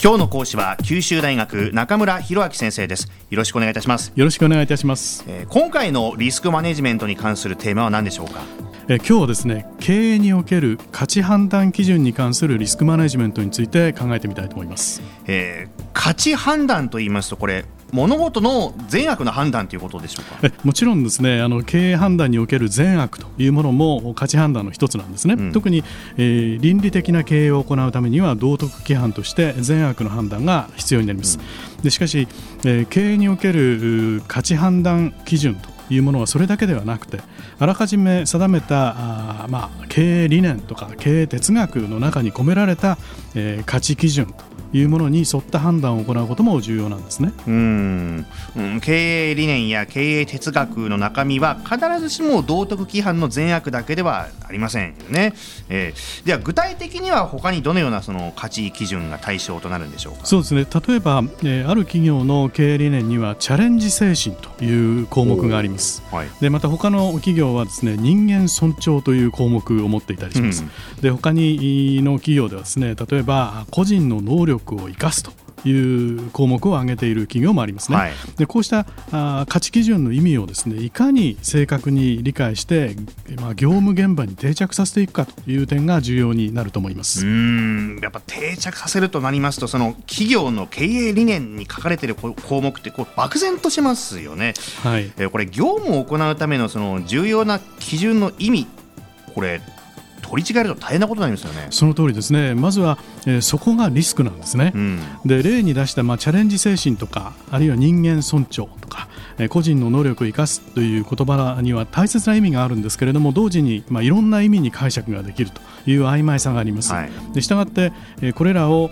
今日の講師は九州大学中村博明先生です。よろしくお願いいたします。よろしくお願いいたします、えー、今回のリスクマネジメントに関するテーマは何でしょうか？え今日はですね経営における価値判断基準に関するリスクマネジメントについて考えてみたいと思います、えー、価値判断と言いますとこれ物事の善悪の判断ということでしょうか？もちろんですね。あの経営判断における善悪というものも価値判断の一つなんですね、うん、特に、えー、倫理的な経営を行うためには道徳規範として善悪の判断が必要になります、うん、でしかし、えー、経営における価値判断基準というものはそれだけではなくてあらかじめ定めたあ、まあ、経営理念とか経営哲学の中に込められた、えー、価値基準というものに沿った判断を行うことも重要なんですね。うん。経営理念や経営哲学の中身は必ずしも道徳規範の善悪だけではありませんよね、えー、では具体的には他にどのようなその価値基準が対象となるんでしょうか？そうですね。例えば、えー、ある企業の経営理念にはチャレンジ精神という項目があります、はい、でまた他の企業はですね人間尊重という項目を持っていたりします、うん、で他にの企業ではですね例えば個人の能力力を生かすという項目を挙げている企業もありますね。はい、でこうしたあ価値基準の意味をですねいかに正確に理解して、まあ、業務現場に定着させていくかという点が重要になると思いますうんやっぱ定着させるとなりますとその企業の経営理念に書かれている項目ってこう漠然としますよね。はい、えこれ業務を行うためのその重要な基準の意味これ取り違えると大変なことになりますよね。その通りですね。まずは、えー、そこがリスクなんですね、うん、で例に出した、まあ、チャレンジ精神とかあるいは人間尊重とか、えー、個人の能力を生かすという言葉には大切な意味があるんですけれども同時に、まあ、いろんな意味に解釈ができるという曖昧さがあります、はい、でしたがって、えー、これらを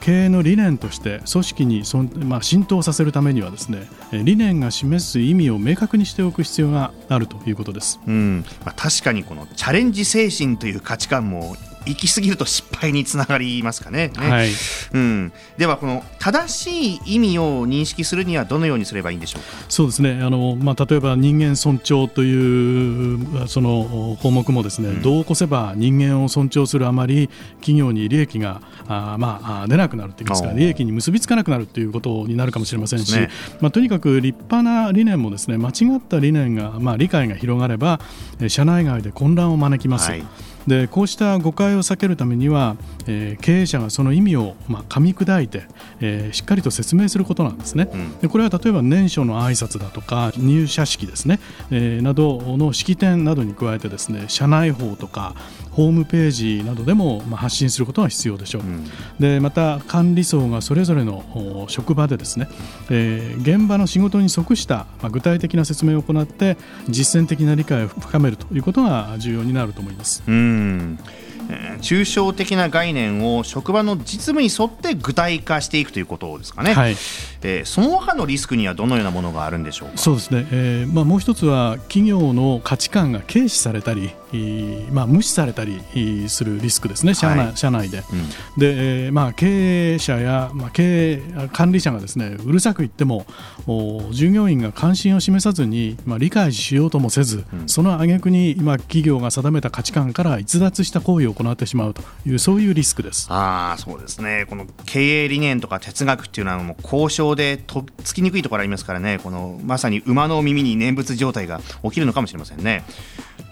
経営の理念として組織にそん、まあ、浸透させるためにはですね理念が示す意味を明確にしておく必要があるということです、うん。まあ、確かにこのチャレンジ精神という価値観も行き過ぎると失敗につながりますかね。ね。はい。うん、ではこの正しい意味を認識するにはどのようにすればいいんでしょうか？そうですね。あの、まあ、例えば人間尊重というその項目もですね、うん、どう起こせば人間を尊重するあまり企業に利益があ、まあ、出なくなるといいますか利益に結びつかなくなるということになるかもしれませんし、ね、まあ、とにかく立派な理念もですね間違った理念が、まあ、理解が広がれば社内外で混乱を招きます。はいでこうした誤解を避けるためには、えー、経営者がその意味を、まあ、噛み砕いて、えー、しっかりと説明することなんですね、うん、でこれは例えば年初の挨拶だとか入社式ですね、えー、などの式典などに加えてですね社内法とかホームページなどでも、まあ、発信することが必要でしょう、うん、でまた管理層がそれぞれの職場でですね、えー、現場の仕事に即した、まあ、具体的な説明を行って実践的な理解を深めるということが重要になると思います。うん抽象的な概念を職場の実務に沿って具体化していくということですかね、はい、えー、その他のリスクにはどのようなものがあるんでしょうか？そうですね、えーまあ、もう一つは企業の価値観が軽視されたり、まあ、無視されたりするリスクですね、社内はい、社内で。うん、で、えーまあ、経営者や、まあ、経営管理者がですねうるさく言っても従業員が関心を示さずに、まあ、理解しようともせず、うん、その挙句に今企業が定めた価値観から逸脱した行為を行ってしまうというそういうリスクです。あそうですね。この経営理念とか哲学っていうのはもう交渉でとっつきにくいところありますからね。このまさに馬の耳に念仏状態が起きるのかもしれませんね。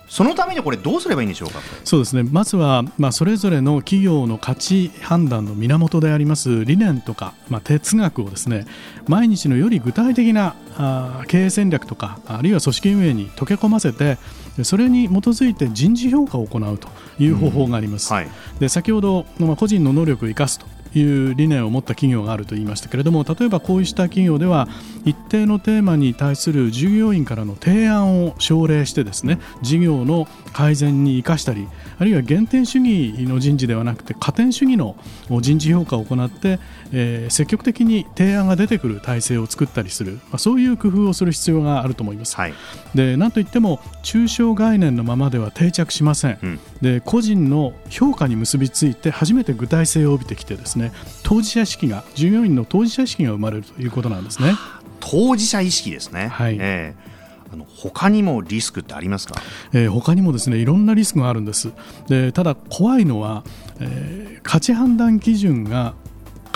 そのためにこれどうすればいいんでしょうか？そうですね。まずは、まあ、それぞれの企業の価値判断の源であります理念とか、まあ、哲学をですね毎日のより具体的なあ経営戦略とかあるいは組織運営に溶け込ませてそれに基づいて人事評価を行うという方法があります。うん。はい、で先ほど、まあ、個人の能力を生かすという理念を持った企業があると言いましたけれども例えばこうした企業では一定のテーマに対する従業員からの提案を奨励してですね事業の改善に生かしたりあるいは減点主義の人事ではなくて加点主義の人事評価を行って、えー、積極的に提案が出てくる体制を作ったりする、まあ、そういう工夫をする必要があると思います。はい、でなんといっても抽象概念のままでは定着しません、うん、で個人の評価に結びついて初めて具体性を帯びてきてですね当事者意識が従業員の当事者意識が生まれるということなんですね。当事者意識ですね、はい。えーあの他にもリスクってありますか、えー、他にもですねいろんなリスクがあるんです。でただ怖いのは、えー、価値判断基準が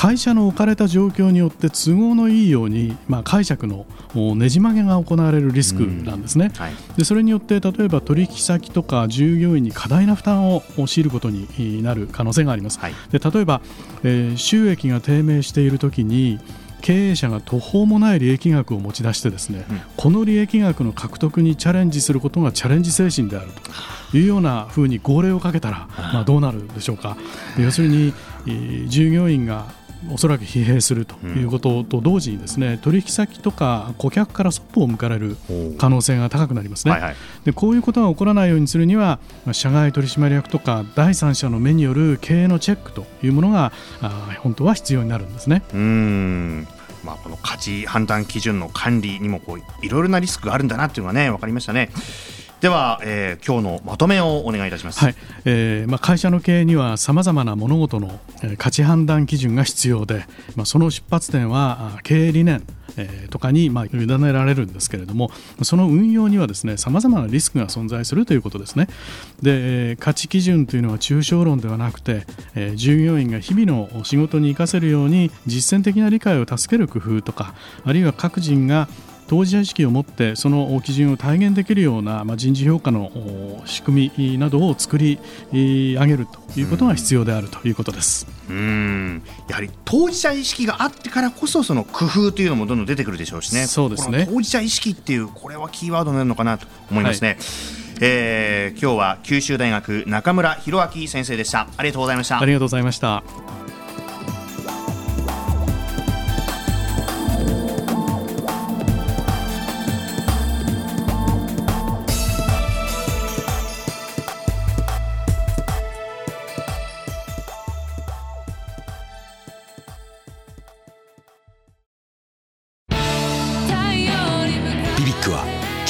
会社の置かれた状況によって都合のいいように、まあ、解釈のねじ曲げが行われるリスクなんですね、はい、でそれによって例えば取引先とか従業員に過大な負担を強いることになる可能性があります、はい、で例えば、えー、収益が低迷しているときに経営者が途方もない利益額を持ち出してですね、うん、この利益額の獲得にチャレンジすることがチャレンジ精神であるというようなふうに号令をかけたら、まあ、どうなるでしょうか。要するに従業員がおそらく疲弊するということと同時にですね、取引先とか顧客からそっぽを向かれる可能性が高くなりますね、はいはい、でこういうことが起こらないようにするには社外取締役とか第三者の目による経営のチェックというものが本当は必要になるんですね。うん。まあ、この価値判断基準の管理にもこういろいろなリスクがあるんだなというのがね分かりましたね。では、えー、今日のまとめをお願いいたします、はい。えーまあ、会社の経営にはさまざまな物事の価値判断基準が必要で、まあ、その出発点は経営理念とかにまあ委ねられるんですけれどもその運用にはですねさまざまなリスクが存在するということですね。で価値基準というのは抽象論ではなくて、従業員が日々の仕事に生かせるように実践的な理解を助ける工夫とかあるいは各人が当事者意識を持ってその基準を体現できるような、まあ、人事評価の仕組みなどを作り上げるということが必要であるということです。うん。やはり当事者意識があってからこそその工夫というのもどんどん出てくるでしょうしね。そうですね。当事者意識っていうこれはキーワードになるのかなと思いますね。はい。えー、今日は九州大学中村博明先生でした。ありがとうございました。ありがとうございました